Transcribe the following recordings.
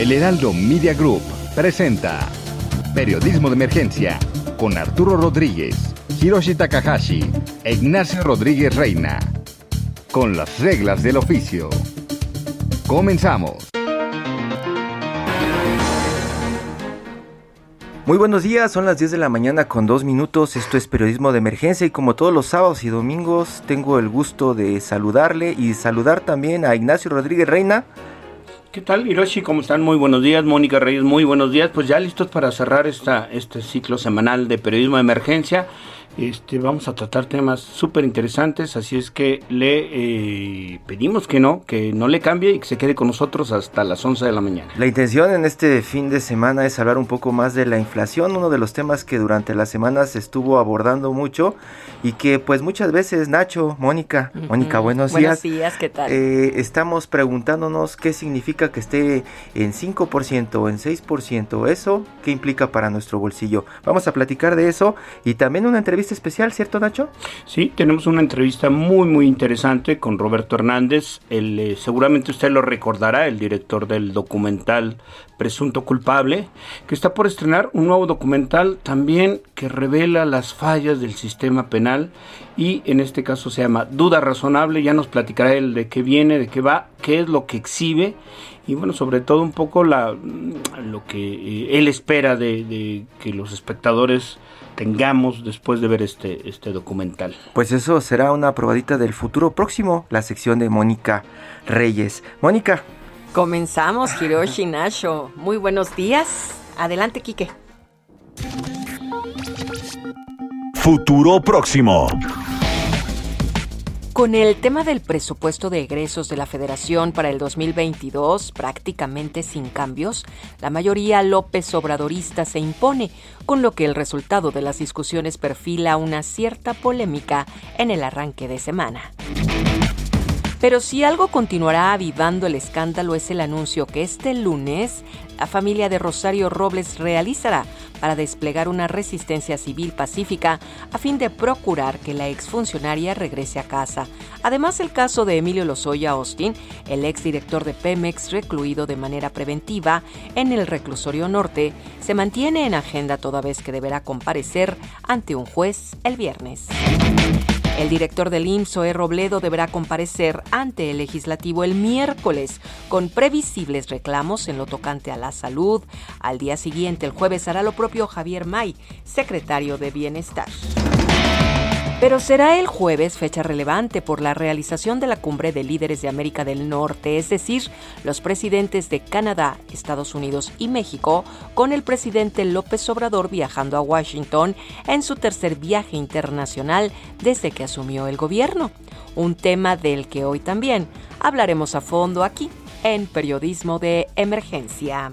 El Heraldo Media Group presenta Periodismo de Emergencia con Arturo Rodríguez, Hiroshi Takahashi e Ignacio Rodríguez Reina. Con las reglas del oficio. Comenzamos. Muy buenos días, son las 10 de la mañana con dos minutos, esto es periodismo de emergencia y como todos los sábados y domingos tengo el gusto de saludarle y saludar también a Ignacio Rodríguez Reina. ¿Qué tal, Hiroshi? ¿Cómo están? Muy buenos días. Mónica Reyes, muy buenos días. Pues ya listos para cerrar esta, este ciclo semanal de periodismo de emergencia. Este, vamos a tratar temas súper interesantes, así es que le eh, pedimos que no, que no le cambie y que se quede con nosotros hasta las 11 de la mañana. La intención en este fin de semana es hablar un poco más de la inflación, uno de los temas que durante las semanas se estuvo abordando mucho y que pues muchas veces Nacho, Mónica, Mónica, buenos, Buenos días. días, ¿qué tal? Eh, estamos preguntándonos qué significa que esté en 5% o en 6%, eso, qué implica para nuestro bolsillo. Vamos a platicar de eso y también una entrevista especial, ¿cierto Nacho? Sí, tenemos una entrevista muy muy interesante con Roberto Hernández. El, eh, seguramente usted lo recordará, el director del documental Presunto Culpable, que está por estrenar un nuevo documental también que revela las fallas del sistema penal y en este caso se llama Duda Razonable. Ya nos platicará él de qué viene, de qué va, qué es lo que exhibe y bueno, sobre todo un poco la, lo que eh, él espera de, de que los espectadores tengamos después de ver este, este documental. Pues eso será una probadita del futuro próximo, la sección de Mónica Reyes. Mónica, Comenzamos, Hiroshi Nasho. Muy buenos días. Adelante, Quique. Futuro próximo. Con el tema del presupuesto de egresos de la Federación para el 2022 prácticamente sin cambios, la mayoría López Obradorista se impone, con lo que el resultado de las discusiones perfila una cierta polémica en el arranque de semana. Pero si algo continuará avivando el escándalo es el anuncio que este lunes la familia de Rosario Robles realizará para desplegar una resistencia civil pacífica a fin de procurar que la exfuncionaria regrese a casa. Además, el caso de Emilio Lozoya Austin, el exdirector de Pemex recluido de manera preventiva en el reclusorio norte, se mantiene en agenda toda vez que deberá comparecer ante un juez el viernes. El director del IMSS, Zoé Robledo, deberá comparecer ante el legislativo el miércoles con previsibles reclamos en lo tocante a la salud. Al día siguiente, el jueves, hará lo propio Javier May, secretario de Bienestar. Pero será el jueves fecha relevante por la realización de la cumbre de líderes de América del Norte, es decir, los presidentes de Canadá, Estados Unidos y México, con el presidente López Obrador viajando a Washington en su tercer viaje internacional desde que asumió el gobierno. Un tema del que hoy también hablaremos a fondo aquí en Periodismo de Emergencia.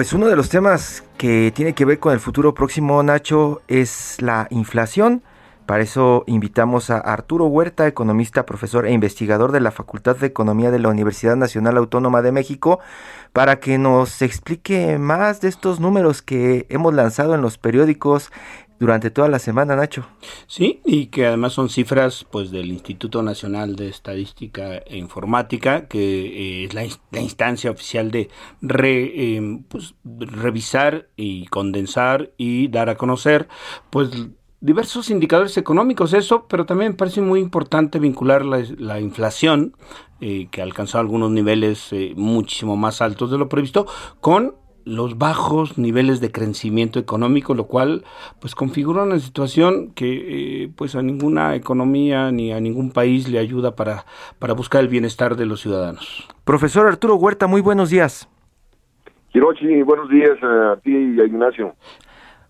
Pues uno de los temas que tiene que ver con el futuro próximo, Nacho, es la inflación. Para eso invitamos a Arturo Huerta, economista, profesor e investigador de la Facultad de Economía de la Universidad Nacional Autónoma de México, para que nos explique más de estos números que hemos lanzado en los periódicos durante toda la semana, Nacho. Sí, y que además son cifras pues del Instituto Nacional de Estadística e Informática, que eh, es la, la, instancia oficial de re, eh, pues, revisar y condensar y dar a conocer pues diversos indicadores económicos, eso, pero también me parece muy importante vincular la, inflación, eh, que alcanzó algunos niveles eh, muchísimo más altos de lo previsto, con los bajos niveles de crecimiento económico, lo cual pues configura una situación que eh, pues a ninguna economía ni a ningún país le ayuda para, para buscar el bienestar de los ciudadanos. Profesor Arturo Huerta, muy buenos días. Hirochi, buenos días a ti y a Ignacio.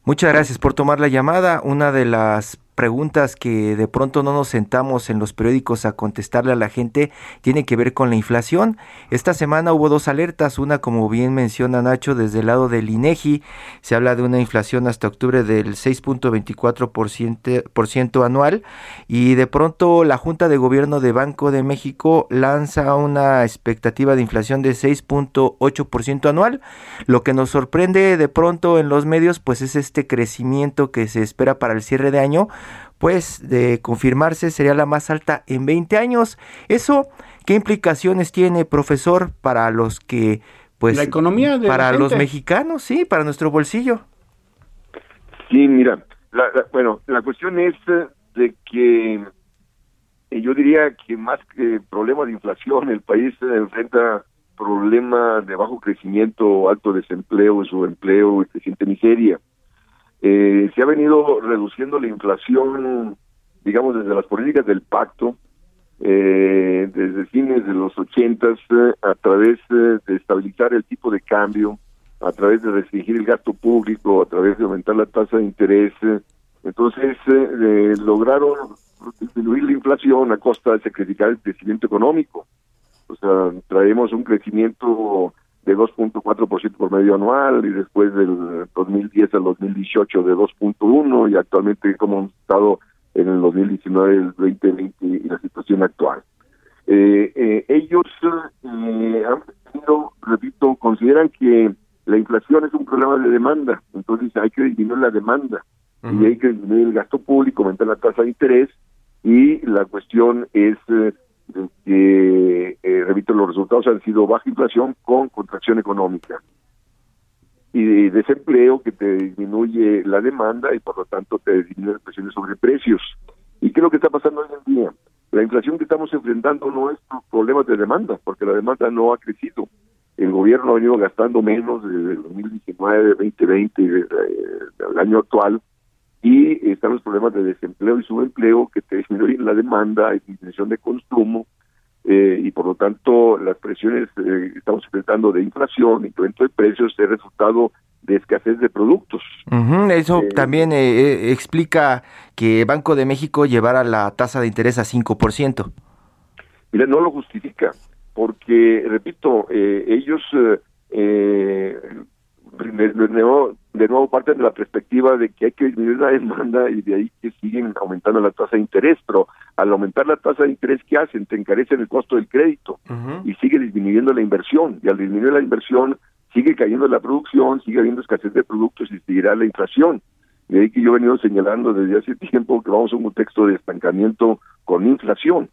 Muchas gracias por tomar la llamada. Una de las preguntas que de pronto no nos sentamos en los periódicos a contestarle a la gente tiene que ver con la inflación. Esta semana hubo dos alertas, una como bien menciona Nacho desde el lado del INEGI, se habla de una inflación hasta octubre del 6.24% anual y de pronto la Junta de Gobierno de Banco de México lanza una expectativa de inflación de 6.8% anual. Lo que nos sorprende de pronto en los medios pues es este crecimiento que se espera para el cierre de año pues de confirmarse sería la más alta en 20 años. Eso, ¿qué implicaciones tiene, profesor, para los que, pues, la economía para los mexicanos, sí, para nuestro bolsillo? Sí, mira, bueno, la cuestión es eh, de que eh, yo diría que más que problema de inflación, el país enfrenta problemas de bajo crecimiento, alto desempleo, subempleo y creciente miseria. Eh, se ha venido reduciendo la inflación, digamos, desde las políticas del pacto, eh, desde fines de los ochentas, eh, a través eh, de estabilizar el tipo de cambio, a través de restringir el gasto público, a través de aumentar la tasa de interés. Entonces, lograron disminuir la inflación a costa de sacrificar el crecimiento económico. O sea, traemos un crecimiento de 2.4% por medio anual y después del 2010 al 2018 de 2.1 y actualmente como hemos estado en el 2019, el 2020 y la situación actual. Eh, eh, ellos eh, han tenido, repito, consideran que la inflación es un problema de demanda, entonces hay que disminuir la demanda y hay que disminuir el gasto público, aumentar la tasa de interés y la cuestión es que, eh, repito, los resultados han sido baja inflación con contracción económica y desempleo que te disminuye la demanda y por lo tanto te disminuye las presiones sobre precios. ¿Y qué es lo que está pasando hoy en día? La inflación que estamos enfrentando no es por problemas de demanda, porque la demanda no ha crecido. El gobierno ha venido gastando menos desde el 2019, 2020, del año actual, y están los problemas de desempleo y subempleo que te disminuyen la demanda y disminución de consumo eh, y por lo tanto las presiones eh, que estamos enfrentando de inflación, incremento de precios, es resultado de escasez de productos. Eso eh, también explica que Banco de México llevara la tasa de interés a 5%. Mira, no lo justifica, porque, repito, ellos nuevo, de nuevo parten de la perspectiva de que hay que disminuir la demanda y de ahí que siguen aumentando la tasa de interés, pero al aumentar la tasa de interés, ¿qué hacen? Te encarecen el costo del crédito y sigue disminuyendo la inversión y al disminuir la inversión sigue cayendo la producción, sigue habiendo escasez de productos y seguirá la inflación. De ahí que yo he venido señalando desde hace tiempo que vamos a un contexto de estancamiento con inflación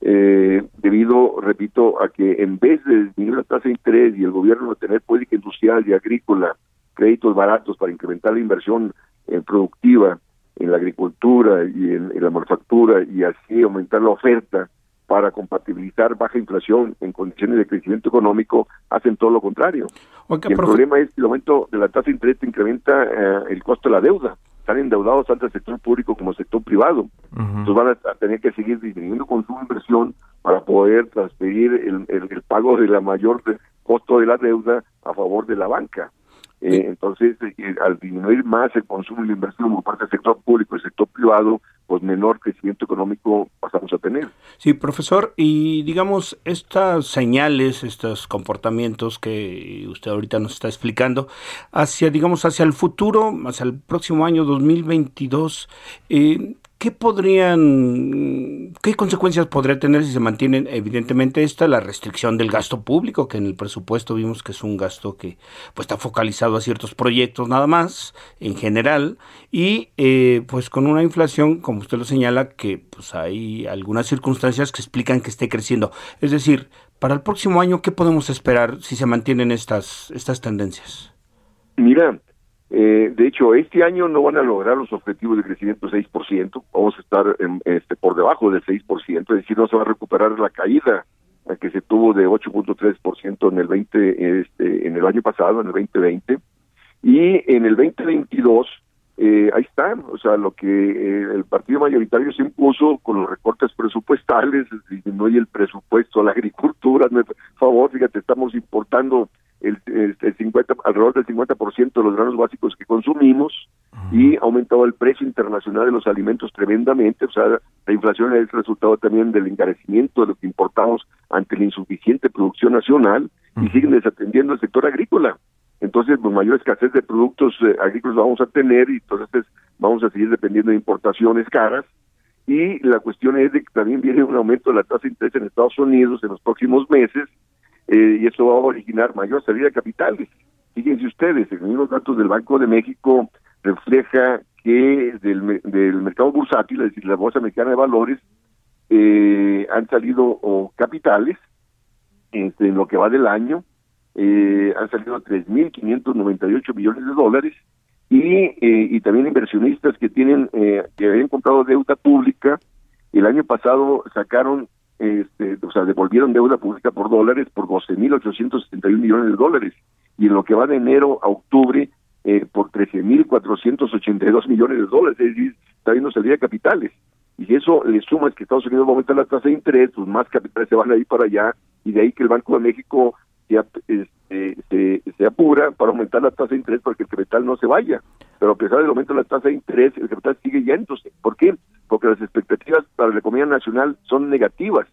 eh, debido, repito, a que en vez de disminuir la tasa de interés y el gobierno de tener política industrial y agrícola, créditos baratos para incrementar la inversión eh, productiva en la agricultura y en, la manufactura y así aumentar la oferta para compatibilizar baja inflación en condiciones de crecimiento económico, hacen todo lo contrario. el problema es que el aumento de la tasa de interés incrementa eh, el costo de la deuda están endeudados tanto el sector público como el sector privado. Entonces van a, tener que seguir disminuyendo consumo inversión para poder transferir el, el, pago de la mayor costo de la deuda a favor de la banca. Eh, entonces, eh, al disminuir más el consumo y la inversión por parte del sector público y el sector privado, pues menor crecimiento económico pasamos a tener. Sí, profesor, y digamos, estas señales, estos comportamientos que usted ahorita nos está explicando, hacia, digamos, hacia el futuro, hacia el próximo año 2022, eh, ¿Qué podrían, qué consecuencias podría tener si se mantienen, evidentemente, esta, la restricción del gasto público, que en el presupuesto vimos que es un gasto que pues, está focalizado a ciertos proyectos nada más, en general, y eh, pues con una inflación, como usted lo señala, que pues hay algunas circunstancias que explican que esté creciendo. Es decir, para el próximo año, ¿qué podemos esperar si se mantienen estas, estas tendencias? Mira, Eh, de hecho, este año no van a lograr los objetivos de crecimiento 6%, vamos a estar este, por debajo del 6%, es decir, no se va a recuperar la caída que se tuvo de 8.3% en el 20 este, en el año pasado, en el 2020, y en el 2022 eh, ahí está, o sea, lo que eh, el partido mayoritario se impuso con los recortes presupuestales, disminuye el presupuesto a la agricultura, por favor, fíjate, estamos importando el, el, 50, alrededor del 50% de los granos básicos que consumimos y ha aumentado el precio internacional de los alimentos tremendamente, o sea, la inflación es resultado también del encarecimiento de lo que importamos ante la insuficiente producción nacional y siguen desatendiendo el sector agrícola. Entonces, pues mayor escasez de productos eh, agrícolas vamos a tener y entonces vamos a seguir dependiendo de importaciones caras. Y la cuestión es de que también viene un aumento de la tasa de interés en Estados Unidos en los próximos meses eh, y eso va a originar mayor salida de capitales. Fíjense ustedes, en los datos del Banco de México refleja que del, del mercado bursátil, es decir, la Bolsa Mexicana de Valores, eh, han salido capitales este, en lo que va del año, eh, han salido 3.598 millones de dólares y, eh, y también inversionistas que tienen eh, que habían comprado deuda pública el año pasado sacaron este, o sea, devolvieron deuda pública por dólares por 12.871 millones de dólares y en lo que va de enero a octubre eh, por 13.482 millones de dólares, es decir, está viendo salida de capitales. Y eso le suma es que Estados Unidos va aumentar la tasa de interés, pues más capitales se van a ir para allá, y de ahí que el Banco de México se, este, se, se apura para aumentar la tasa de interés para que el capital no se vaya. Pero a pesar del aumento de la tasa de interés, el capital sigue yéndose. ¿Por qué? Porque las expectativas para la economía nacional son negativas.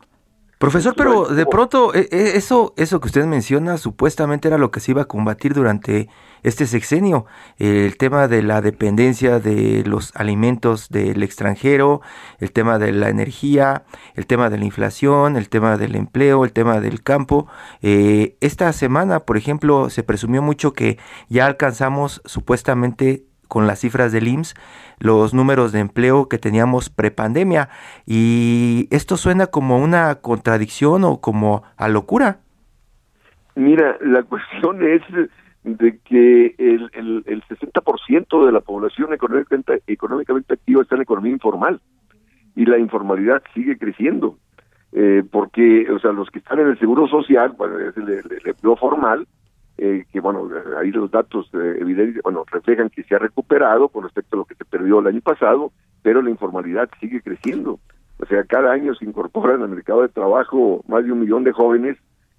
Profesor, pero de pronto e, e, eso eso que usted menciona supuestamente era lo que se iba a combatir durante este sexenio, el tema de la dependencia de los alimentos del extranjero, el tema de la energía, el tema de la inflación, el tema del empleo, el tema del campo. Eh, esta semana, por ejemplo, se presumió mucho que ya alcanzamos supuestamente con las cifras del IMSS los números de empleo que teníamos prepandemia y esto suena como una contradicción o como a locura. Mira, la cuestión es de que el, el, el 60% de la población económicamente, activa está en la economía informal y la informalidad sigue creciendo. Eh, porque, o sea, los que están en el seguro social, bueno, es el empleo formal, eh, que bueno, ahí los datos eh, evidentes, bueno, reflejan que se ha recuperado con respecto a lo que se perdió el año pasado, pero la informalidad sigue creciendo. O sea, cada año se incorporan al mercado de trabajo más de un millón de jóvenes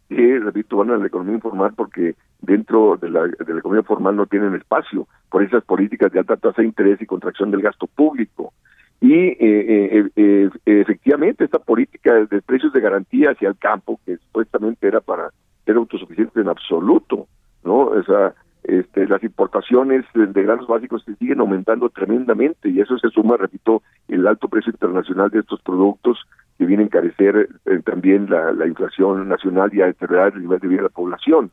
que, repito, van a la economía informal porque dentro de la, de la economía formal no tienen espacio por esas políticas de alta tasa de interés y contracción del gasto público. Y eh, eh, efectivamente esta política de precios de garantía hacia el campo, que supuestamente era para ser autosuficiente en absoluto, ¿no? O sea, este, las importaciones de granos básicos se siguen aumentando tremendamente y eso se suma, repito, el alto precio internacional de estos productos que viene a encarecer eh, también la, inflación nacional y a deteriorar el nivel de vida de la población.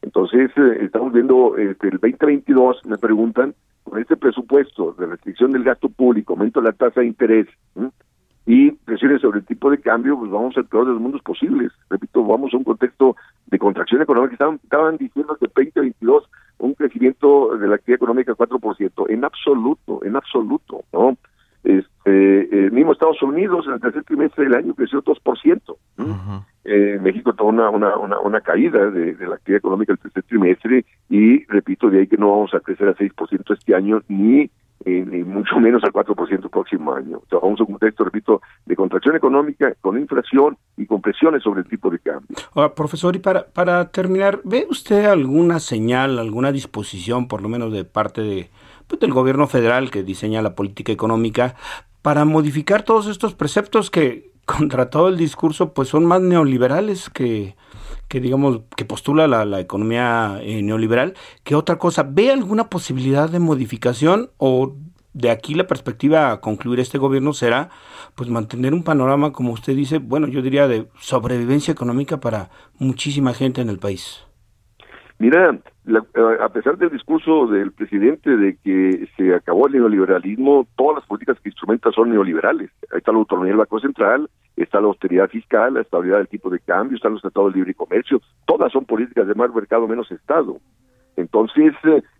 Entonces, eh, estamos viendo este, el 2022, me preguntan, con este presupuesto de restricción del gasto público, aumento de la tasa de interés, y presiones sobre el tipo de cambio, pues vamos al peor de los mundos posibles. Repito, vamos a un contexto de contracción económica. Estaban, estaban diciendo que 2022 un crecimiento de la actividad económica 4%. En absoluto, en absoluto, ¿no? Este, el mismo Estados Unidos en el tercer trimestre del año creció 2%. eh, México tuvo una, una, una, una caída de, de, la actividad económica el tercer trimestre y repito, de ahí que no vamos a crecer a 6% este año ni eh, mucho menos al 4% el próximo año. O sea, vamos a un contexto, repito, de contracción económica, con inflación y con presiones sobre el tipo de cambio. Ahora, profesor, y para, para terminar, ¿ve usted alguna señal, alguna disposición, por lo menos de parte de, pues, del gobierno federal que diseña la política económica, para modificar todos estos preceptos que, contra todo el discurso, pues son más neoliberales que que digamos que postula la, la economía eh, neoliberal, ¿qué otra cosa? ¿Ve alguna posibilidad de modificación o de aquí la perspectiva a concluir este gobierno será pues mantener un panorama, como usted dice, bueno, yo diría de sobrevivencia económica para muchísima gente en el país? Mira, a pesar del discurso del presidente de que se acabó el neoliberalismo, todas las políticas que instrumentan son neoliberales. Ahí está la autonomía del Banco Central, está la austeridad fiscal, la estabilidad del tipo de cambio, están los tratados de libre comercio, todas son políticas de más mercado menos Estado. Entonces,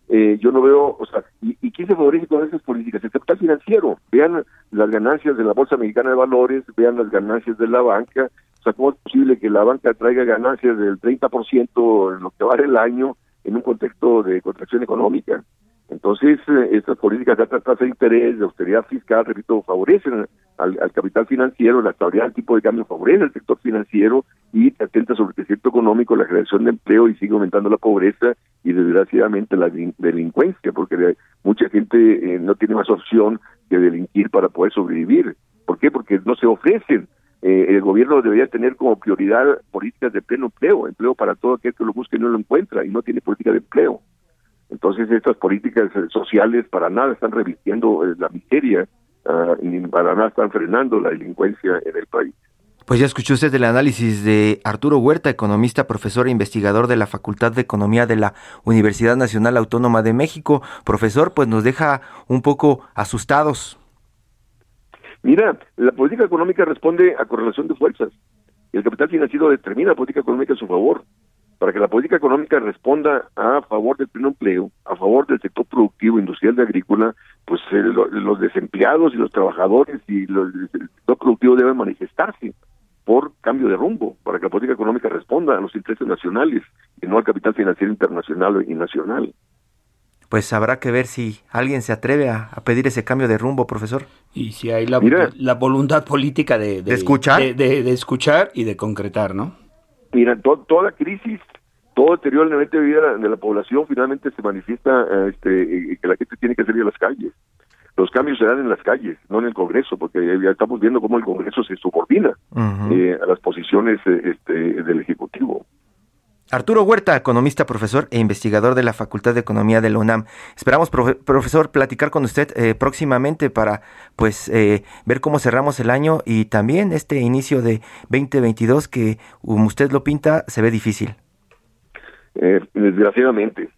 eh, yo no veo, o sea, ¿y, ¿y, quién se favorece con esas políticas? El financiero. Vean las ganancias de la Bolsa Mexicana de Valores, vean las ganancias de la banca. O sea, ¿cómo es posible que la banca traiga ganancias del 30% en lo que vale el año en un contexto de contracción económica? Entonces, eh, estas políticas de alta tasa de interés, de austeridad fiscal, repito, favorecen al, capital financiero, la estabilidad del tipo de cambio favorece al sector financiero y atenta sobre el crecimiento económico, la creación de empleo y sigue aumentando la pobreza y desgraciadamente la delincuencia, porque mucha gente eh, no tiene más opción que delinquir para poder sobrevivir. ¿Por qué? Porque no se ofrecen. Eh, el gobierno debería tener como prioridad políticas de pleno empleo, empleo para todo aquel que lo busque y no lo encuentra, y no tiene política de empleo. Entonces estas políticas eh, sociales para nada están revirtiendo eh, la miseria, uh, ni para nada están frenando la delincuencia en el país. Pues ya escuchó usted el análisis de Arturo Huerta, economista, profesor e investigador de la Facultad de Economía de la Universidad Nacional Autónoma de México. Profesor, pues nos deja un poco asustados. Mira, la política económica responde a correlación de fuerzas. El capital financiero determina la política económica a su favor para que la política económica responda a favor del pleno empleo, a favor del sector productivo, industrial y agrícola, pues eh, los desempleados y los trabajadores y los, el sector productivo deben manifestarse por cambio de rumbo, para que la política económica responda a los intereses nacionales y no al capital financiero internacional y nacional. Pues habrá que ver si alguien se atreve a, pedir ese cambio de rumbo, profesor. Y si hay la, la voluntad política de, de, escuchar? De, escuchar y de concretar, ¿no? Mira, toda crisis todo deterioro en el de vida de la población finalmente se manifiesta este, que la gente tiene que salir a las calles. Los cambios se dan en las calles, no en el Congreso, porque ya estamos viendo cómo el Congreso se subordina eh, a las posiciones eh, este, del Ejecutivo. Arturo Huerta, economista, profesor e investigador de la Facultad de Economía de la UNAM. Esperamos, profesor, platicar con usted eh, próximamente para pues ver cómo cerramos el año y también este inicio de 2022 que, como usted lo pinta, se ve difícil. Eh, desgraciadamente.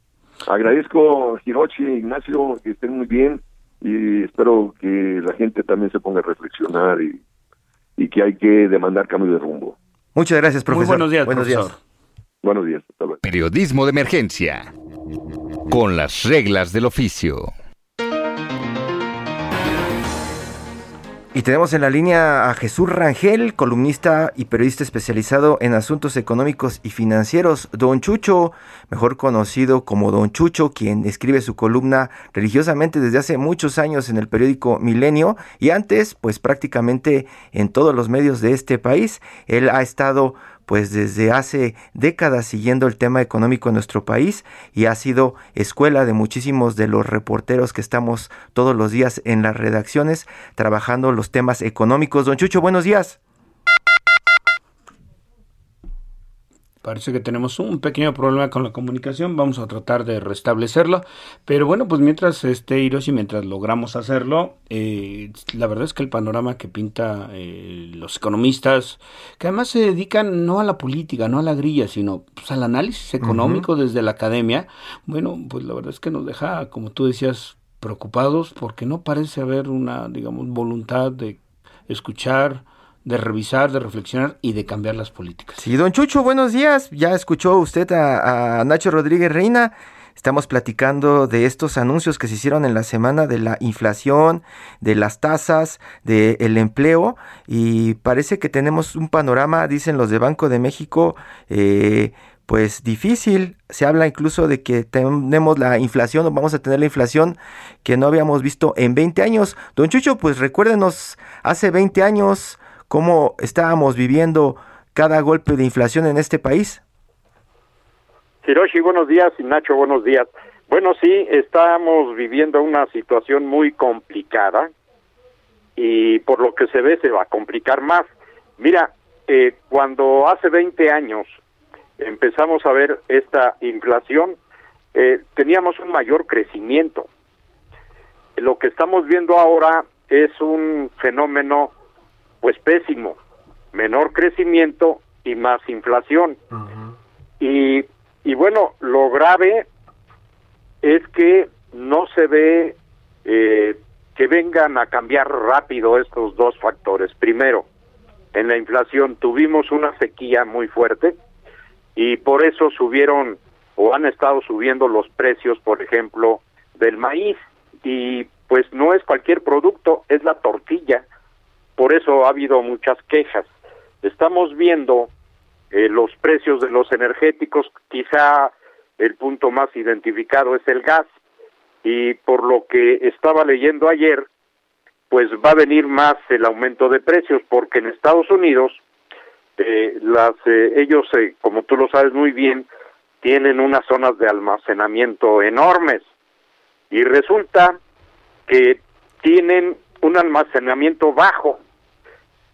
Agradezco, Hirochi, Ignacio, que estén muy bien y espero que la gente también se ponga a reflexionar y, y que hay que demandar cambio de rumbo. Muchas gracias, profesor. buenos días, buenos días. Buenos días. Periodismo de emergencia. Con las reglas del oficio. Y tenemos en la línea a Jesús Rangel, columnista y periodista especializado en asuntos económicos y financieros. Don Chucho, mejor conocido como Don Chucho, quien escribe su columna religiosamente desde hace muchos años en el periódico Milenio y antes, pues prácticamente en todos los medios de este país. Él ha estado pues desde hace décadas siguiendo el tema económico en nuestro país y ha sido escuela de muchísimos de los reporteros que estamos todos los días en las redacciones trabajando los temas económicos. Don Chucho, buenos días. Parece que tenemos un pequeño problema con la comunicación, vamos a tratar de restablecerlo, pero bueno, pues mientras este Hiroshi, mientras logramos hacerlo, eh, la verdad es que el panorama que pinta eh, los economistas, que además se dedican no a la política, no a la grilla, sino pues, al análisis económico desde la academia, bueno, pues la verdad es que nos deja, como tú decías, preocupados porque no parece haber una, digamos, voluntad de escuchar, de revisar, de reflexionar y de cambiar las políticas. Sí, don Chucho, buenos días. Ya escuchó usted a, Nacho Rodríguez Reina. Estamos platicando de estos anuncios que se hicieron en la semana de la inflación, de las tasas, del empleo y parece que tenemos un panorama, dicen los de Banco de México, eh, pues difícil. Se habla incluso de que tenemos la inflación o vamos a tener la inflación que no habíamos visto en 20 años. Don Chucho, pues recuérdenos, hace 20 años cómo estábamos viviendo cada golpe de inflación en este país. Hiroshi, buenos días y Nacho, buenos días. Bueno, sí, estamos viviendo una situación muy complicada y por lo que se ve se va a complicar más. Mira, eh, cuando hace 20 años empezamos a ver esta inflación, eh, teníamos un mayor crecimiento. Lo que estamos viendo ahora es un fenómeno pues pésimo, menor crecimiento y más inflación. y, y bueno, lo grave es que no se ve eh, que vengan a cambiar rápido estos dos factores. Primero, en la inflación tuvimos una sequía muy fuerte y por eso subieron o han estado subiendo los precios, por ejemplo, del maíz y pues no es cualquier producto, es la tortilla. Por eso ha habido muchas quejas. Estamos viendo eh, los precios de los energéticos, quizá el punto más identificado es el gas. Y por lo que estaba leyendo ayer, pues va a venir más el aumento de precios porque en Estados Unidos eh, las eh, ellos eh, como tú lo sabes muy bien tienen unas zonas de almacenamiento enormes. Y resulta que tienen un almacenamiento bajo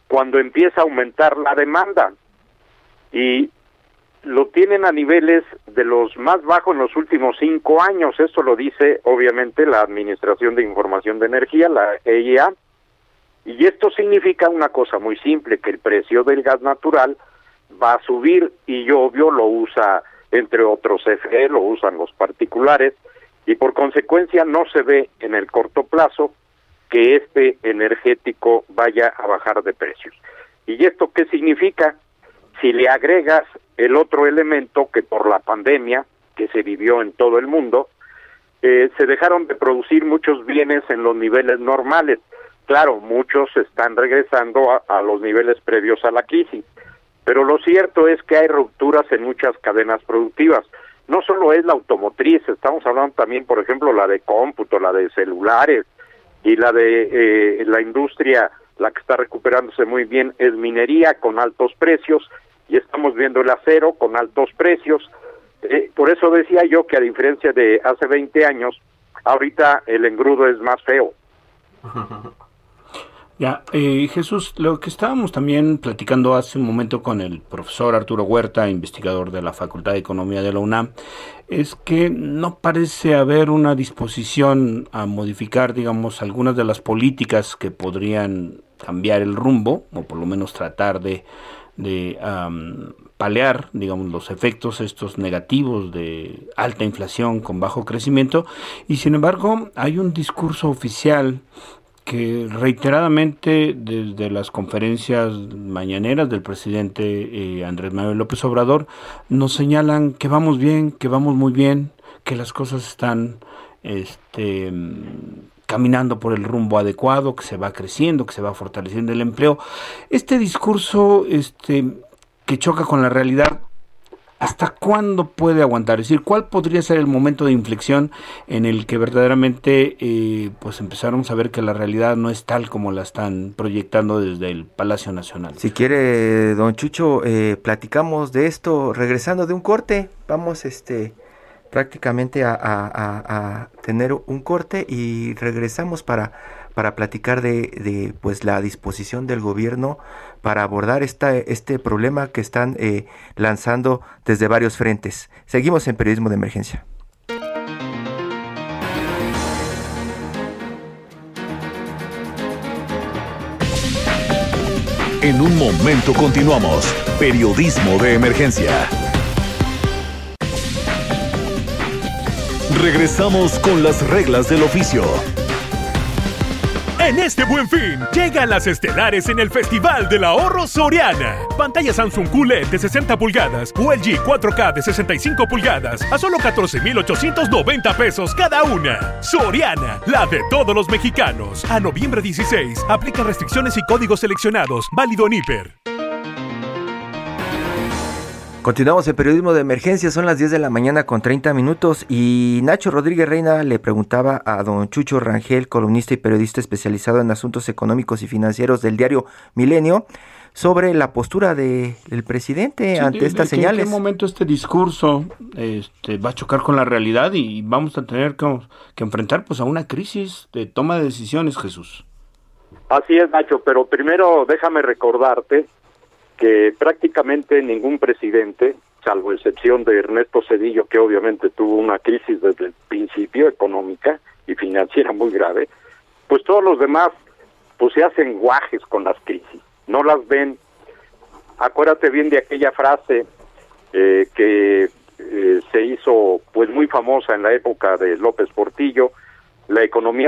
cuando empieza a aumentar la demanda. Y lo tienen a niveles de los más bajos en los últimos cinco años. Esto lo dice obviamente la Administración de Información de Energía, la EIA, y esto significa una cosa muy simple, que el precio del gas natural va a subir y obvio lo usa, entre otros CFE, lo usan los particulares, y por consecuencia no se ve en el corto plazo que este energético vaya a bajar de precios. ¿Y esto qué significa? Si le agregas el otro elemento que por la pandemia que se vivió en todo el mundo, eh, se dejaron de producir muchos bienes en los niveles normales. Claro, muchos están regresando a, a los niveles previos a la crisis, pero lo cierto es que hay rupturas en muchas cadenas productivas. No solo es la automotriz, estamos hablando también, por ejemplo, la de cómputo, la de celulares y la de eh, la industria, la que está recuperándose muy bien es minería con altos precios y estamos viendo el acero con altos precios. Eh, por eso decía yo que a diferencia de hace 20 años, ahorita el engrudo es más feo. Ya, eh, Jesús, lo que estábamos también platicando hace un momento con el profesor Arturo Huerta, investigador de la Facultad de Economía de la UNAM, es que no parece haber una disposición a modificar, digamos, algunas de las políticas que podrían cambiar el rumbo, o por lo menos tratar de de palear, digamos, los efectos estos negativos de alta inflación con bajo crecimiento. Y sin embargo hay un discurso oficial que reiteradamente desde las conferencias mañaneras del presidente eh, Andrés Manuel López Obrador nos señalan que vamos bien, que vamos muy bien, que las cosas están este caminando por el rumbo adecuado, que se va creciendo, que se va fortaleciendo el empleo. Este discurso este, que choca con la realidad, ¿hasta cuándo puede aguantar? Es decir, ¿cuál podría ser el momento de inflexión en el que verdaderamente eh, pues empezáramos a ver que la realidad no es tal como la están proyectando desde el Palacio Nacional? Si quiere, don Chucho, eh, platicamos de esto regresando de un corte. Vamos, este prácticamente a, tener un corte y regresamos para, para platicar de, pues la disposición del gobierno para abordar esta, este problema que están eh, lanzando desde varios frentes. Seguimos en Periodismo de Emergencia. En un momento continuamos. Periodismo de Emergencia. Regresamos con las reglas del oficio. En este buen fin, llegan las estelares en el Festival del Ahorro Soriana. Pantalla Samsung QLED de 60 pulgadas o LG 4K de 65 pulgadas a solo 14,890 pesos cada una. Soriana, la de todos los mexicanos. A noviembre 16, aplica restricciones y códigos seleccionados. Válido en hiper. Continuamos el periodismo de emergencia, son las 10 de la mañana con 30 minutos y Nacho Rodríguez Reina le preguntaba a don Chucho Rangel, columnista y periodista especializado en asuntos económicos y financieros del diario Milenio, sobre la postura del presidente ante estas señales. ¿En qué momento este discurso este, va a chocar con la realidad y vamos a tener que, que enfrentar pues a una crisis de toma de decisiones, Jesús? Así es, Nacho, pero primero déjame recordarte que prácticamente ningún presidente, salvo excepción de Ernesto Cedillo, que obviamente tuvo una crisis desde el principio económica y financiera muy grave, pues todos los demás pues se hacen guajes con las crisis, no las ven. Acuérdate bien de aquella frase eh, que eh, se hizo pues muy famosa en la época de López Portillo, la economía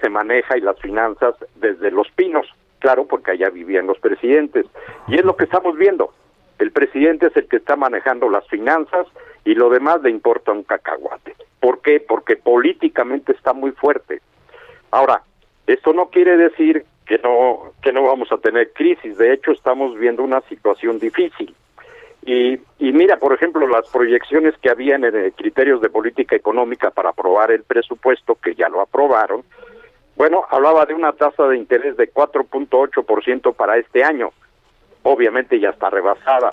Se maneja y las finanzas desde Los Pinos, claro, porque allá vivían los presidentes. Y es lo que estamos viendo. El presidente es el que está manejando las finanzas y lo demás le importa un cacahuate. ¿Por qué? Porque políticamente está muy fuerte. Ahora, esto no quiere decir que no que no vamos a tener crisis. De hecho, estamos viendo una situación difícil. Y, y mira, por ejemplo, las proyecciones que habían en el criterios de política económica para aprobar el presupuesto, que ya lo aprobaron, bueno, hablaba de una tasa de interés de 4.8% para este año. Obviamente ya está rebasada.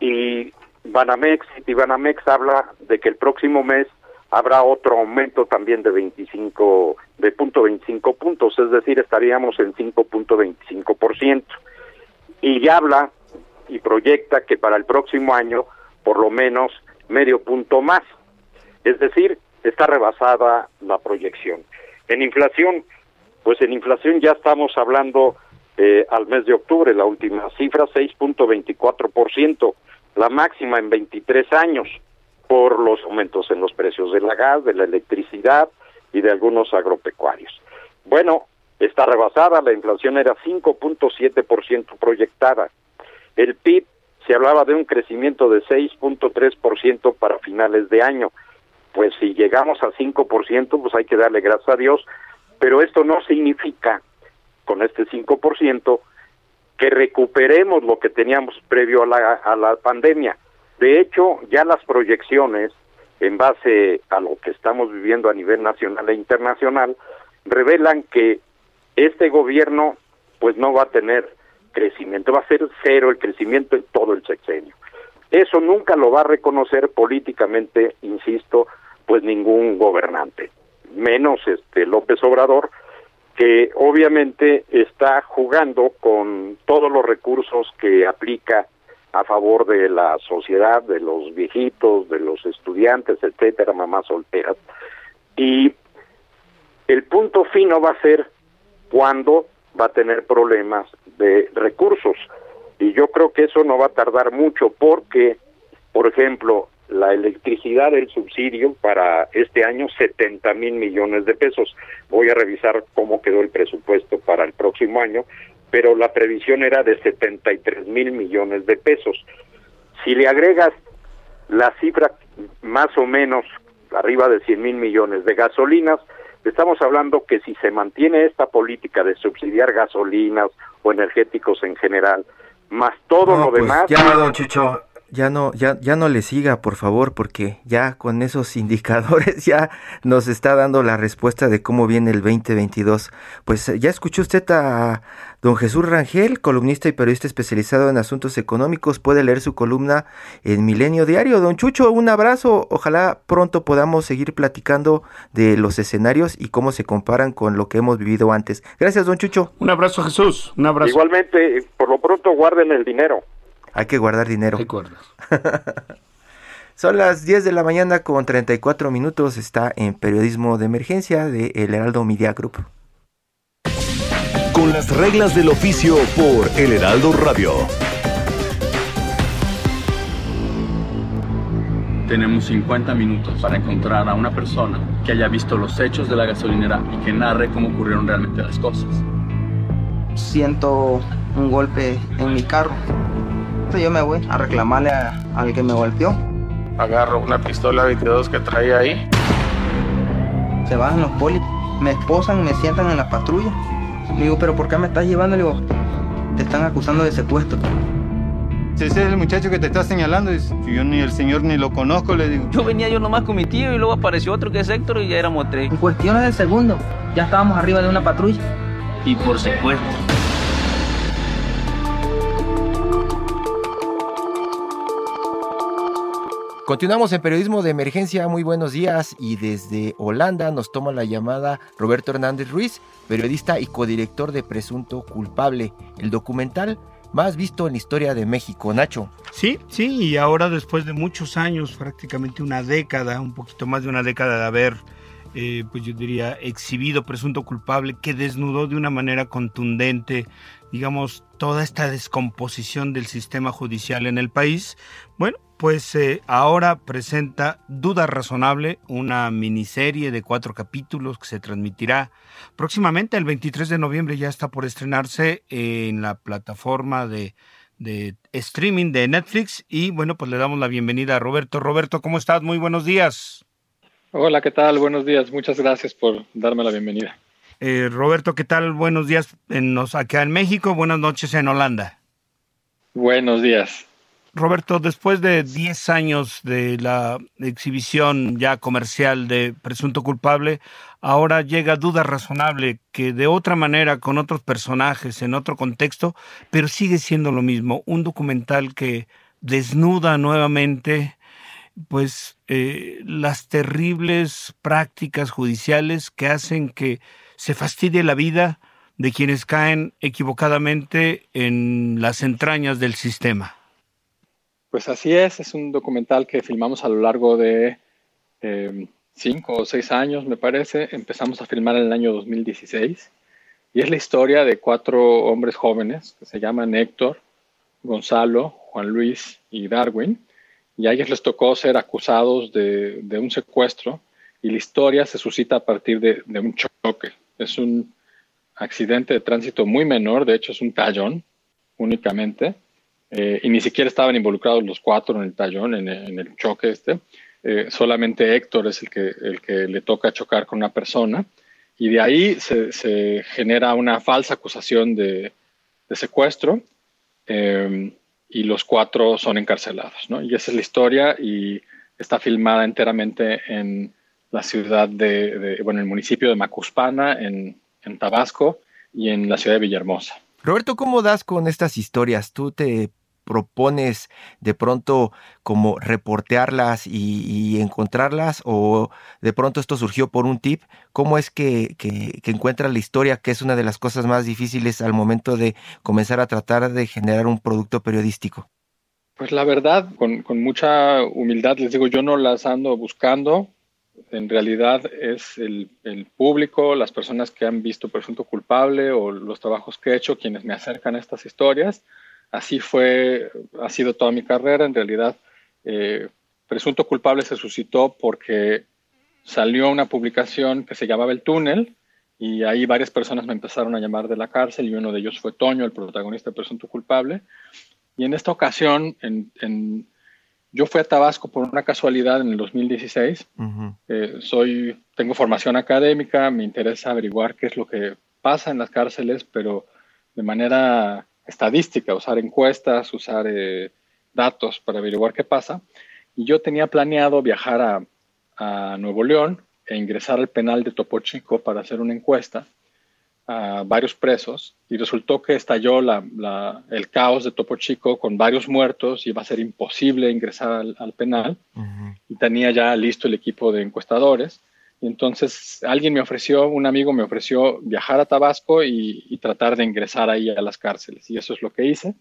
Y Banamex, y Banamex habla de que el próximo mes habrá otro aumento también de 25 de punto 25 puntos, es decir, estaríamos en 5.25%. Y ya habla y proyecta que para el próximo año por lo menos medio punto más. Es decir, está rebasada la proyección. En inflación, pues en inflación ya estamos hablando eh, al mes de octubre, la última cifra, 6.24%, la máxima en 23 años por los aumentos en los precios de la gas, de la electricidad y de algunos agropecuarios. Bueno, está rebasada, la inflación era 5.7% proyectada. El PIB se hablaba de un crecimiento de 6.3% para finales de año. Pues si llegamos a 5%, pues hay que darle gracias a Dios, pero esto no significa con este 5% que recuperemos lo que teníamos previo a la, a la pandemia. De hecho, ya las proyecciones, en base a lo que estamos viviendo a nivel nacional e internacional, revelan que este gobierno pues no va a tener crecimiento, va a ser cero el crecimiento en todo el sexenio. Eso nunca lo va a reconocer políticamente, insisto, pues ningún gobernante, menos este López Obrador, que obviamente está jugando con todos los recursos que aplica a favor de la sociedad, de los viejitos, de los estudiantes, etcétera, mamás solteras. Y el punto fino va a ser cuando va a tener problemas de recursos. Y yo creo que eso no va a tardar mucho porque, por ejemplo, la electricidad, el subsidio para este año, 70 mil millones de pesos. Voy a revisar cómo quedó el presupuesto para el próximo año, pero la previsión era de 73 mil millones de pesos. Si le agregas la cifra más o menos arriba de 100 mil millones de gasolinas, estamos hablando que si se mantiene esta política de subsidiar gasolinas o energéticos en general, más todo lo pues demás... Ya, don Chucho, ya no, ya, ya no le siga, por favor, porque ya con esos indicadores ya nos está dando la respuesta de cómo viene el 2022. Pues ya escuchó usted a don Jesús Rangel, columnista y periodista especializado en asuntos económicos. Puede leer su columna en Milenio Diario. Don Chucho, un abrazo. Ojalá pronto podamos seguir platicando de los escenarios y cómo se comparan con lo que hemos vivido antes. Gracias, don Chucho. Un abrazo, Jesús. Un abrazo. Igualmente, por lo pronto guarden el dinero. Hay que guardar dinero. Hay. Son las 10 de la mañana con 34 minutos. Está en Periodismo de Emergencia de El Heraldo Media Group. Con las reglas del oficio por El Heraldo Radio. Tenemos 50 minutos para encontrar a una persona que haya visto los hechos de la gasolinera y que narre cómo ocurrieron realmente las cosas. Siento un golpe en mi carro. Yo me voy a reclamarle a- al que me golpeó. Agarro una pistola 22 que traía ahí. Se bajan los polis, me esposan, me sientan en la patrulla. Le digo, pero ¿por qué me estás llevando? Le digo, te están acusando de secuestro. Ese es el muchacho que te está señalando. Dice, Yo ni el señor ni lo conozco, le digo. Yo venía yo nomás con mi tío y luego apareció otro que es Héctor y ya éramos tres. En cuestiones de segundo, ya estábamos arriba de una patrulla. Y por secuestro. Continuamos en periodismo de emergencia, muy buenos días. Y desde Holanda nos toma la llamada Roberto Hernández Ruiz, periodista y codirector de Presunto Culpable, el documental más visto en la historia de México, Nacho. Sí, sí, y ahora después de muchos años, prácticamente una década, un poquito más de una década de haber, eh, pues yo diría, exhibido Presunto Culpable, que desnudó de una manera contundente digamos, toda esta descomposición del sistema judicial en el país, bueno, pues eh, ahora presenta Duda Razonable, una miniserie de cuatro capítulos que se transmitirá próximamente, el 23 de noviembre ya está por estrenarse en la plataforma de, de streaming de Netflix y bueno, pues le damos la bienvenida a Roberto. Roberto, ¿cómo estás? Muy buenos días. Hola, ¿qué tal? Buenos días. Muchas gracias por darme la bienvenida. Eh, Roberto, ¿qué tal? Buenos días en acá en México, buenas noches en Holanda. Buenos días. Roberto, después de 10 años de la exhibición ya comercial de Presunto Culpable, ahora llega Duda Razonable, que de otra manera, con otros personajes, en otro contexto, pero sigue siendo lo mismo, un documental que desnuda nuevamente pues eh, las terribles prácticas judiciales que hacen que se fastidie la vida de quienes caen equivocadamente en las entrañas del sistema. Pues así es, es un documental que filmamos a lo largo de em, cinco o seis años, me parece. Empezamos a filmar en el año 2016 y es la historia de cuatro hombres jóvenes que se llaman Héctor, Gonzalo, Juan Luis y Darwin. Y a ellos les tocó ser acusados de, un secuestro y la historia se suscita a partir de, de un choque es un accidente de tránsito muy menor, de hecho es un tallón únicamente, eh, y ni siquiera estaban involucrados los cuatro en el tallón, en, el choque este. Eh, solamente Héctor es el que, el que le toca chocar con una persona, y de ahí se, genera una falsa acusación de, secuestro, eh, y los cuatro son encarcelados. ¿no? Y esa es la historia, y está filmada enteramente en la ciudad de, bueno, el municipio de Macuspana, en, en Tabasco, y en la ciudad de Villahermosa. Roberto, ¿cómo das con estas historias? ¿Tú te propones de pronto como reportearlas y, encontrarlas o de pronto esto surgió por un tip? ¿Cómo es que, que, encuentras la historia, que es una de las cosas más difíciles al momento de comenzar a tratar de generar un producto periodístico? Pues la verdad, con, con mucha humildad les digo, yo no las ando buscando, en realidad es el, público, las personas que han visto Presunto Culpable o los trabajos que he hecho quienes me acercan a estas historias. Así fue, ha sido toda mi carrera. En realidad, eh, Presunto Culpable se suscitó porque salió una publicación que se llamaba El Túnel y ahí varias personas me empezaron a llamar de la cárcel y uno de ellos fue Toño, el protagonista de Presunto Culpable. Y en esta ocasión, en yo fui a Tabasco por una casualidad en el 2016. Eh, soy, tengo formación académica, me interesa averiguar qué es lo que pasa en las cárceles, pero de manera estadística, usar encuestas, usar eh, datos para averiguar qué pasa. Y yo tenía planeado viajar a, a Nuevo León e ingresar al penal de Topo Chico para hacer una encuesta a varios presos y resultó que estalló la, el caos de Topo Chico con varios muertos y iba a ser imposible ingresar al, penal. Y tenía ya listo el equipo de encuestadores y entonces alguien me ofreció, un amigo me ofreció viajar a Tabasco y, tratar de ingresar ahí a las cárceles y eso es lo que hice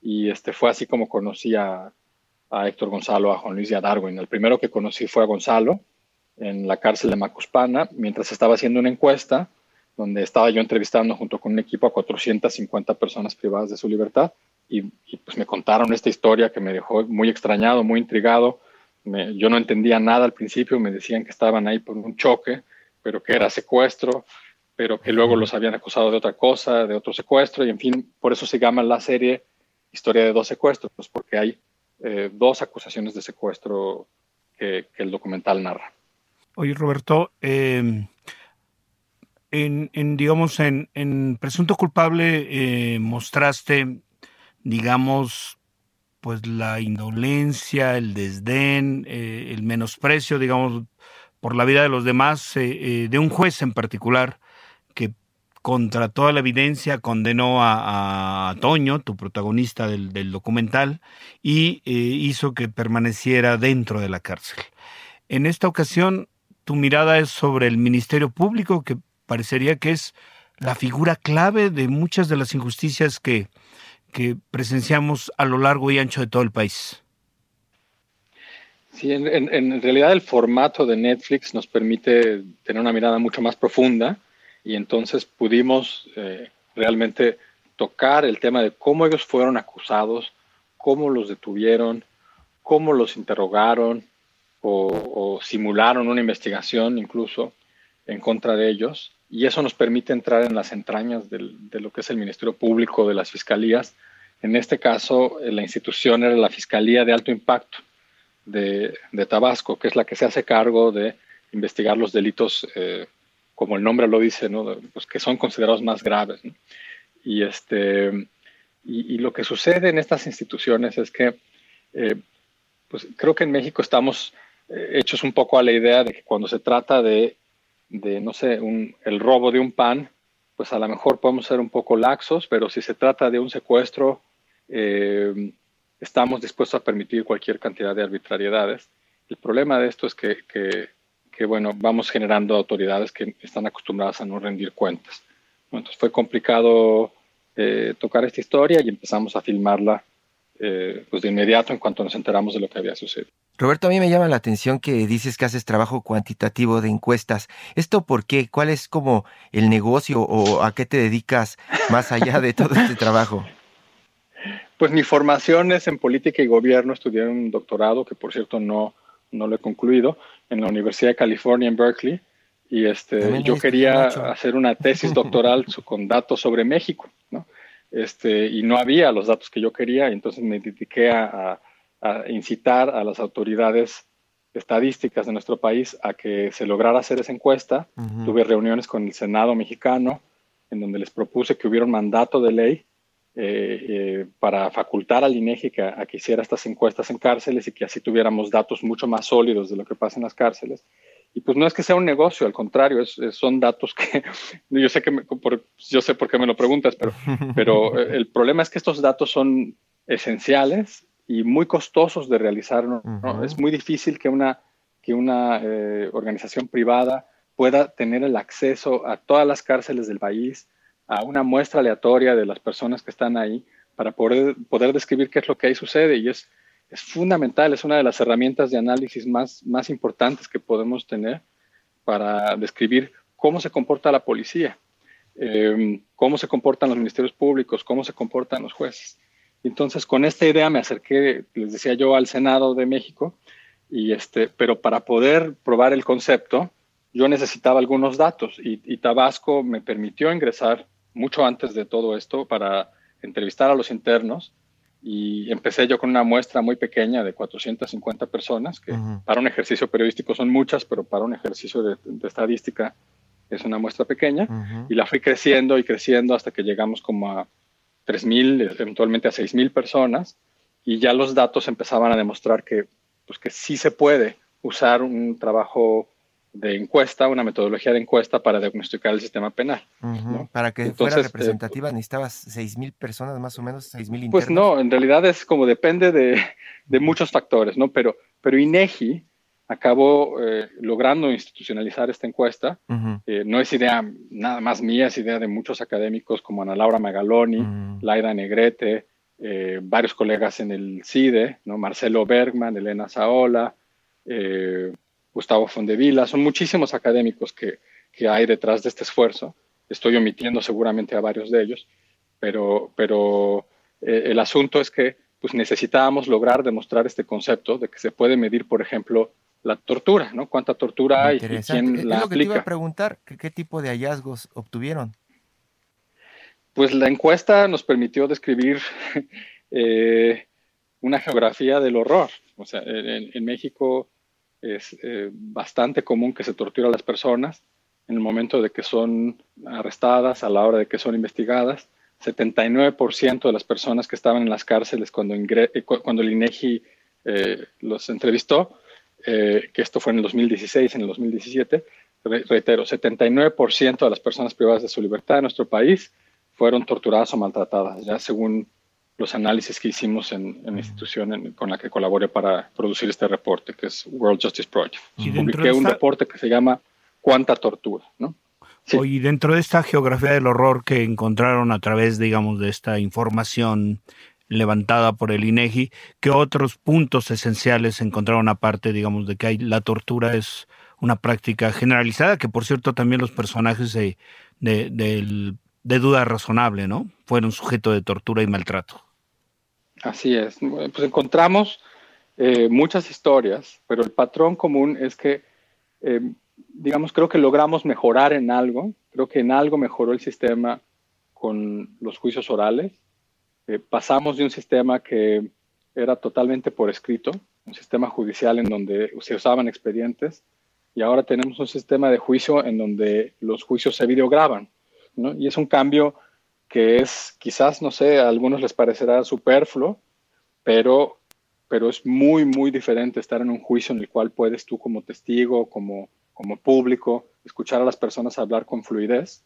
y este fue así como conocí a, Héctor Gonzalo, a Juan Luis y a Darwin. El primero que conocí fue a Gonzalo en la cárcel de Macuspana mientras estaba haciendo una encuesta donde estaba yo entrevistando junto con un equipo a 450 personas privadas de su libertad y, pues me contaron esta historia que me dejó muy extrañado, muy intrigado. Yo no entendía nada al principio, me decían que estaban ahí por un choque, pero que era secuestro, pero que luego los habían acusado de otra cosa, de otro secuestro, y en fin, por eso se llama la serie Historia de dos secuestros, porque hay eh, dos acusaciones de secuestro que, el documental narra. Oye, Roberto, eh, en, digamos, en, en, Presunto Culpable eh, mostraste, digamos, pues la indolencia, el desdén, eh, el menosprecio, digamos, por la vida de los demás, eh, de un juez en particular que contra toda la evidencia, condenó a, Toño, tu protagonista del, documental, y eh, hizo que permaneciera dentro de la cárcel. En esta ocasión, tu mirada es sobre el Ministerio Público, que parecería que es la figura clave de muchas de las injusticias que, que presenciamos a lo largo y ancho de todo el país. Sí, en, realidad el formato de Netflix nos permite tener una mirada mucho más profunda y entonces pudimos eh, realmente tocar el tema de cómo ellos fueron acusados, cómo los detuvieron, cómo los interrogaron o, simularon una investigación incluso en contra de ellos. Y eso nos permite entrar en las entrañas de lo que es el Ministerio Público, de las fiscalías. En este caso, la institución era la Fiscalía de Alto Impacto de, Tabasco, que es la que se hace cargo de investigar los delitos, eh, como el nombre lo dice, ¿no? pues que son considerados más graves. Y, este, y, lo que sucede en estas instituciones es que, eh, pues creo que en México estamos eh, hechos un poco a la idea de que cuando se trata de, de no sé, un, el robo de un pan, pues a lo mejor podemos ser un poco laxos, pero si se trata de un secuestro, eh, estamos dispuestos a permitir cualquier cantidad de arbitrariedades. El problema de esto es que, que, bueno, vamos generando autoridades que están acostumbradas a no rendir cuentas. Entonces fue complicado eh, tocar esta historia y empezamos a filmarla eh, pues de inmediato en cuanto nos enteramos de lo que había sucedido. Roberto, a mí me llama la atención que dices que haces trabajo cuantitativo de encuestas. ¿Esto por qué? ¿Cuál es como el negocio o a qué te dedicas más allá de todo este trabajo? Pues mi formación es en política y gobierno. Estudié un doctorado que, por cierto, no, no lo he concluido en la Universidad de California en Berkeley. Y este, yo quería hacer una tesis doctoral con datos sobre México, ¿no? Este, y no había los datos que yo quería, entonces me dediqué a, incitar a las autoridades estadísticas de nuestro país a que se lograra hacer esa encuesta. Tuve reuniones con el Senado mexicano en donde les propuse que hubiera un mandato de ley eh, eh, para facultar al INEGI que, a que hiciera estas encuestas en cárceles y que así tuviéramos datos mucho más sólidos de lo que pasa en las cárceles. Y pues no es que sea un negocio, al contrario, son datos que yo sé que por, yo sé por qué me lo preguntas, pero, pero eh, el problema es que estos datos son esenciales y muy costosos de realizar. Es muy difícil que una, que una organización privada pueda tener el acceso a todas las cárceles del país, a una muestra aleatoria de las personas que están ahí para poder, poder describir qué es lo que ahí sucede y es, es fundamental, es una de las herramientas de análisis más, más importantes que podemos tener para describir cómo se comporta la policía, em, cómo se comportan los ministerios públicos, cómo se comportan los jueces. Entonces, con esta idea me acerqué, les decía yo, al Senado de México, y este, pero para poder probar el concepto, yo necesitaba algunos datos y, y Tabasco me permitió ingresar mucho antes de todo esto para entrevistar a los internos y empecé yo con una muestra muy pequeña de 450 personas, que para un ejercicio periodístico son muchas, pero para un ejercicio de, estadística es una muestra pequeña, y la fui creciendo y creciendo hasta que llegamos como a 3.000, eventualmente a 6.000 personas, y ya los datos empezaban a demostrar que, pues, que sí se puede usar un trabajo de encuesta, una metodología de encuesta para diagnosticar el sistema penal. Para que fuera eh, representativa necesitabas 6.000 personas más o menos, 6.000 internos. Pues no, en realidad es como depende de, de muchos factores, ¿no? Pero, pero INEGI acabó eh, logrando institucionalizar esta encuesta. Eh, no es idea nada más mía, es idea de muchos académicos como Ana Laura Magaloni, Laida Negrete, varios colegas en el CIDE, ¿no? Marcelo Bergman, Elena Saola, Gustavo Fondevila, son muchísimos académicos que, hay detrás de este esfuerzo. Estoy omitiendo seguramente a varios de ellos, pero, pero eh, el asunto es que pues necesitábamos lograr demostrar este concepto de que se puede medir, por ejemplo, la tortura, ¿no? ¿Cuánta tortura hay y quién la lo que Te iba a preguntar, ¿qué, tipo de hallazgos obtuvieron? Pues la encuesta nos permitió describir eh, una geografía del horror. O sea, en México es eh, bastante común que se torture a las personas en el momento de que son arrestadas, a la hora de que son investigadas. 79% de las personas que estaban en las cárceles cuando, eh, cuando el INEGI eh, los entrevistó, que esto fue en el 2016, en el 2017, reitero, 79% de las personas privadas de su libertad en nuestro país fueron torturadas o maltratadas, ya según los análisis que hicimos en, la institución con la que colaboré para producir este reporte, que es World Justice Project. Y Publiqué un reporte que se llama ¿Cuánta tortura? ¿no? Y dentro de esta geografía del horror que encontraron a través, digamos, de esta información levantada por el INEGI, ¿qué otros puntos esenciales encontraron aparte, digamos, de que hay, la tortura es una práctica generalizada, que por cierto también los personajes de, de, de duda razonable, ¿no? Fueron sujeto de tortura y maltrato. Así es. Pues encontramos eh, muchas historias, pero el patrón común es que, eh, digamos, creo que logramos mejorar en algo. Creo que en algo mejoró el sistema con los juicios orales. Eh, pasamos de un sistema que era totalmente por escrito, un sistema judicial en donde se usaban expedientes, y ahora tenemos un sistema de juicio en donde los juicios se videograban. ¿no? Y es un cambio que es quizás, no sé, a algunos les parecerá superfluo, pero, pero es muy, muy diferente estar en un juicio en el cual puedes tú como testigo, como, como público, escuchar a las personas hablar con fluidez,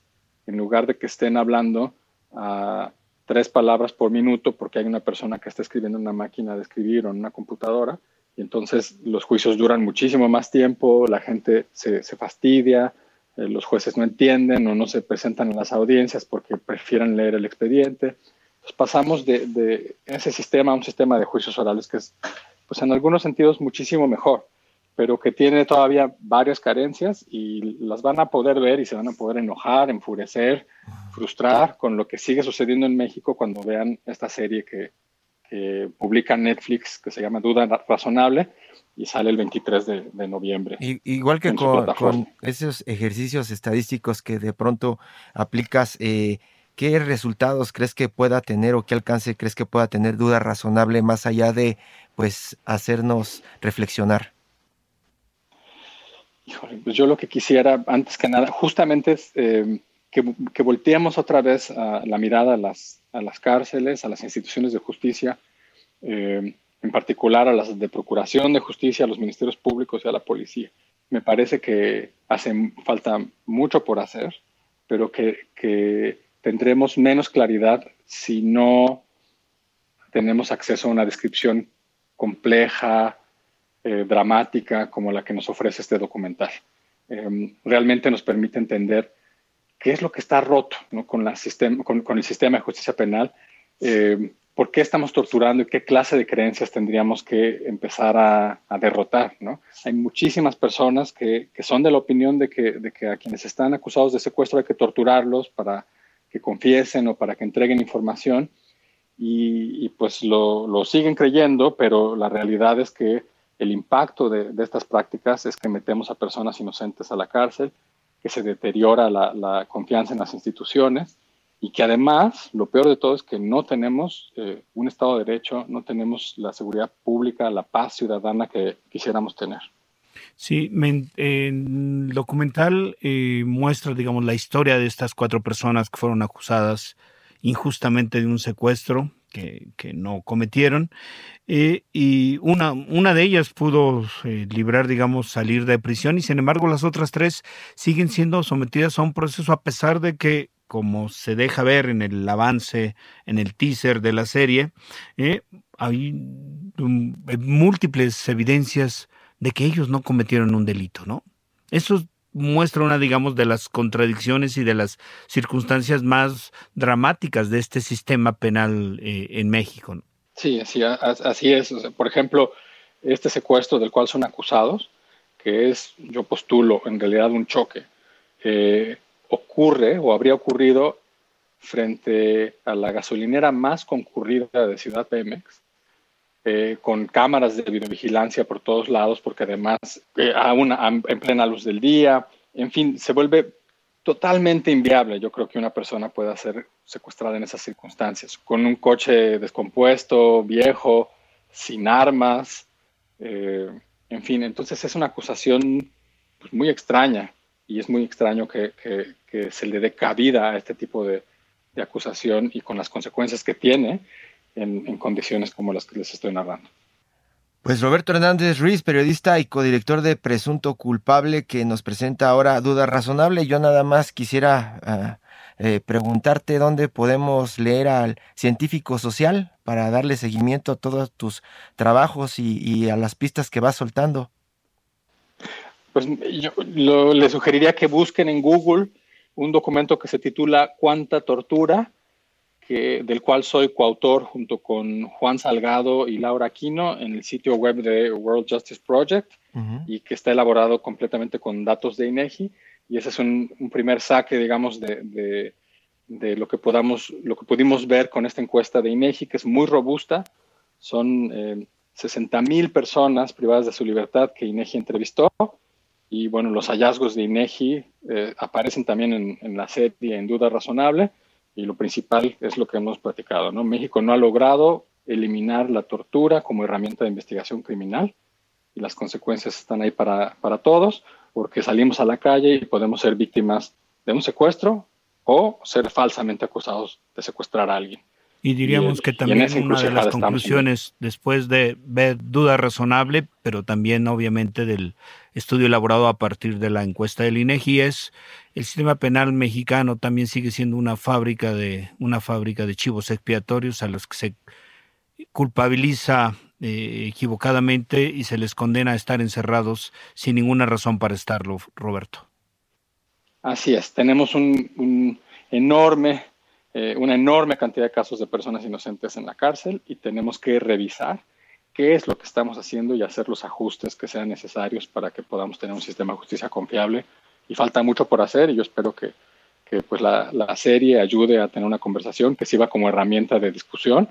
en lugar de que estén hablando a tres palabras por minuto porque hay una persona que está escribiendo en una máquina de escribir o en una computadora. Y entonces los juicios duran muchísimo más tiempo, la gente se, se fastidia, eh, los jueces no entienden o no se presentan en las audiencias porque prefieren leer el expediente. pasamos de, ese sistema a un sistema de juicios orales que es, pues en algunos sentidos, muchísimo mejor, pero que tiene todavía varias carencias y las van a poder ver y se van a poder enojar, enfurecer, frustrar con lo que sigue sucediendo en México cuando vean esta serie que, que publica Netflix que se llama Duda Razonable y sale el 23 de, noviembre. igual que con, esos ejercicios estadísticos que de pronto aplicas, eh, ¿qué resultados crees que pueda tener o qué alcance crees que pueda tener duda razonable más allá de pues hacernos reflexionar? pues yo lo que quisiera, antes que nada, justamente es eh, que, volteemos otra vez la mirada a las, a las cárceles, a las instituciones de justicia, eh, en particular a las de Procuración de Justicia, a los ministerios públicos y a la policía. Me parece que hace falta mucho por hacer, pero que, tendremos menos claridad si no tenemos acceso a una descripción compleja, eh, dramática, como la que nos ofrece este documental. Em, realmente nos permite entender qué es lo que está roto con, la con, el sistema de justicia penal. Eh, por qué estamos torturando y qué clase de creencias tendríamos que empezar a, derrotar. ¿no? Hay muchísimas personas que, son de la opinión de que, de que, a quienes están acusados de secuestro hay que torturarlos para que confiesen o para que entreguen información y, pues lo, siguen creyendo, pero la realidad es que el impacto de, estas prácticas es que metemos a personas inocentes a la cárcel, que se deteriora la confianza en las instituciones y que además lo peor de todo es que no tenemos eh, un Estado de Derecho, no tenemos la seguridad pública, la paz ciudadana que quisiéramos tener. Sí, el documental eh, muestra, digamos, la historia de estas cuatro personas que fueron acusadas injustamente de un secuestro que, no cometieron eh, y una, una de ellas pudo librar, digamos, salir de prisión y sin embargo las otras tres siguen siendo sometidas a un proceso a pesar de que como se deja ver en el avance, en el teaser de la serie, eh, hay múltiples evidencias de que ellos no cometieron un delito, ¿no? Muestra una, digamos, de las contradicciones y de las circunstancias más dramáticas de este sistema penal eh, en México. Sí, así, así es. por ejemplo, este secuestro del cual son acusados, que es, yo postulo, en realidad un choque. Eh, ocurre o habría ocurrido frente a la gasolinera más concurrida de Ciudad Pemex, eh, con cámaras de videovigilancia por todos lados, porque además eh, en plena luz del día, en fin, se vuelve totalmente inviable. Yo creo que una persona pueda ser secuestrada en esas circunstancias, con un coche descompuesto, viejo, sin armas, eh, en fin, entonces es una acusación pues, muy extraña y es muy extraño que, se le dé cabida a este tipo de, acusación y con las consecuencias que tiene en, condiciones como las que les estoy narrando. Pues Roberto Hernández Ruiz, periodista y codirector de Presunto Culpable, que nos presenta ahora Duda Razonable. Yo nada más quisiera ah, eh, preguntarte dónde podemos leer al científico social para darle seguimiento a todos tus trabajos y, a las pistas que vas soltando. Pues yo le sugeriría que busquen en Google un documento que se titula Cuánta Tortura, del cual soy coautor junto con Juan Salgado y Laura Aquino en el sitio web de World Justice Project y que está elaborado completamente con datos de INEGI. Y ese es un, primer saque, digamos, de, de, lo, que podamos, lo que pudimos ver con esta encuesta de INEGI, que es muy robusta. Son eh, 60 mil personas privadas de su libertad que INEGI entrevistó. Y bueno, los hallazgos de INEGI eh, aparecen también en, en la serie En Duda Razonable y lo principal es lo que hemos platicado, ¿no? México no ha logrado eliminar la tortura como herramienta de investigación criminal y las consecuencias están ahí para, para todos, porque salimos a la calle y podemos ser víctimas de un secuestro o ser falsamente acusados de secuestrar a alguien. Y diríamos que también una de las conclusiones, después de ver duda razonable, pero también obviamente del estudio elaborado a partir de la encuesta del INEGI, es el sistema penal mexicano también sigue siendo una fábrica de una fábrica de chivos expiatorios a los que se culpabiliza eh, equivocadamente y se les condena a estar encerrados sin ninguna razón para estarlo, Roberto. Así es, tenemos un, enorme, eh, una enorme cantidad de casos de personas inocentes en la cárcel y tenemos que revisar qué es lo que estamos haciendo y hacer los ajustes que sean necesarios para que podamos tener un sistema de justicia confiable y falta mucho por hacer y yo espero que, pues la, serie ayude a tener una conversación que sirva como herramienta de discusión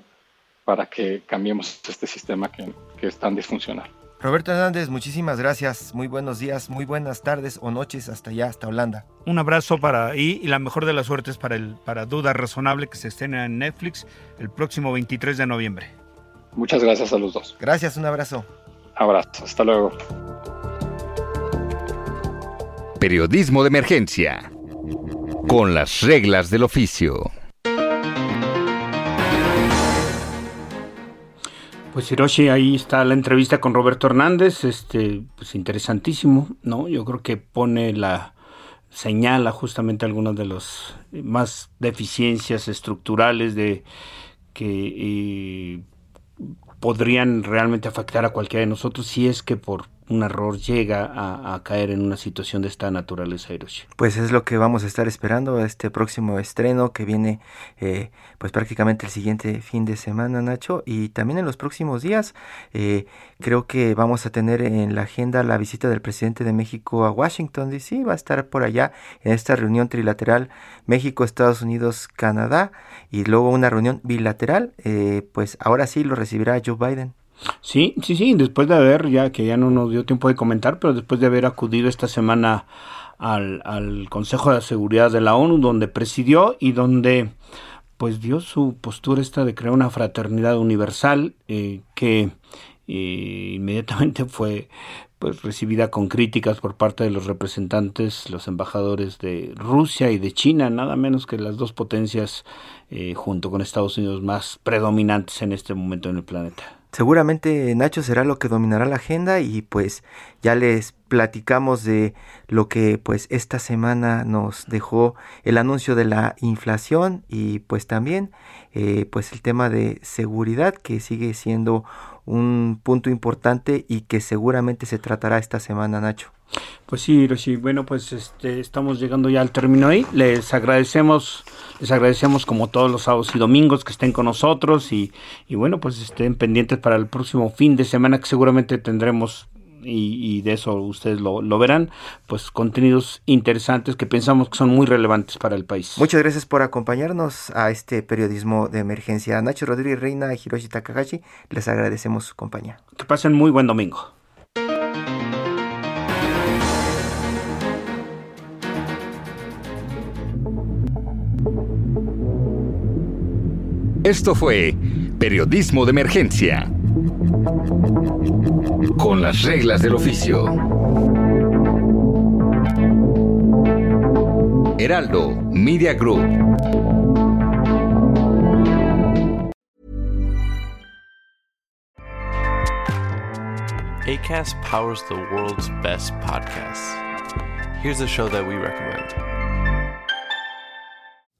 para que cambiemos este sistema que, es tan disfuncional. Roberto Hernández, muchísimas gracias. Muy buenos días, muy buenas tardes o noches hasta allá, hasta Holanda. Un abrazo para y, y la mejor de las suertes para el para Duda Razonable que se estrena en Netflix el próximo 23 de noviembre. Muchas gracias a los dos. Gracias, un abrazo. Abrazo, hasta luego. Periodismo de emergencia. Con las reglas del oficio. Pues Hiroshi, ahí está la entrevista con Roberto Hernández, este, pues interesantísimo, ¿no? Yo creo que pone la, señala justamente algunas de las más deficiencias estructurales de que eh, podrían realmente afectar a cualquiera de nosotros si es que por un error llega a, caer en una situación de esta naturaleza, Hiroshi. Pues es lo que vamos a estar esperando este próximo estreno que viene eh, pues prácticamente el siguiente fin de semana, Nacho, y también en los próximos días eh, creo que vamos a tener en la agenda la visita del presidente de México a Washington D.C. Va a estar por allá en esta reunión trilateral México, Estados Unidos, Canadá y luego una reunión bilateral. Eh, pues ahora sí lo recibirá Joe Biden. Sí, sí, sí, después de haber, ya que ya no nos dio tiempo de comentar, pero después de haber acudido esta semana al, al Consejo de Seguridad de la ONU, donde presidió y donde pues dio su postura esta de crear una fraternidad universal eh, que eh, inmediatamente fue pues recibida con críticas por parte de los representantes, los embajadores de Rusia y de China, nada menos que las dos potencias eh, junto con Estados Unidos más predominantes en este momento en el planeta. Seguramente Nacho será lo que dominará la agenda y pues ya les platicamos de lo que pues esta semana nos dejó el anuncio de la inflación y pues también eh, pues el tema de seguridad que sigue siendo un punto importante y que seguramente se tratará esta semana Nacho. Pues sí, Hiroshi, bueno, pues este, estamos llegando ya al término ahí. Les agradecemos, les agradecemos como todos los sábados y domingos que estén con nosotros y, y bueno, pues estén pendientes para el próximo fin de semana que seguramente tendremos y, de eso ustedes lo, lo, verán, pues contenidos interesantes que pensamos que son muy relevantes para el país. Muchas gracias por acompañarnos a este periodismo de emergencia. Nacho Rodríguez Reina y Hiroshi Takahashi, les agradecemos su compañía. Que pasen muy buen domingo. Esto fue Periodismo de Emergencia. Con las reglas del oficio. Heraldo Media Group. ACAST powers the world's best podcasts. Here's a show that we recommend.